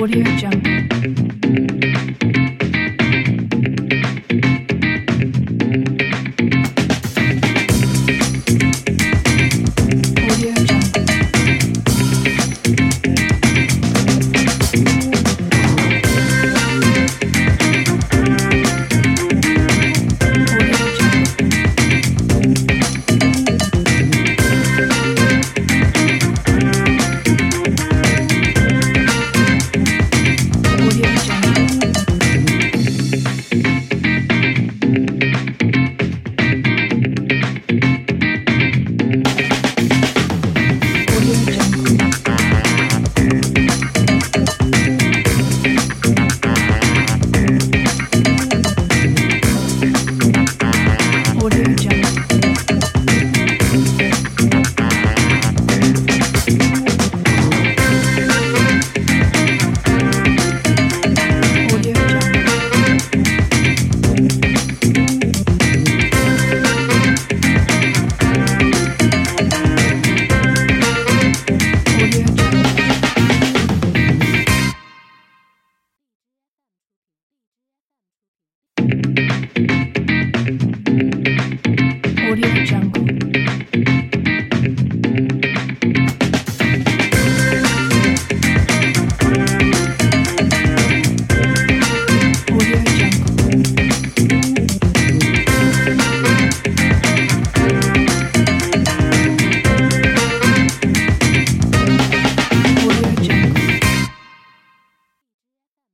Audio Jungle.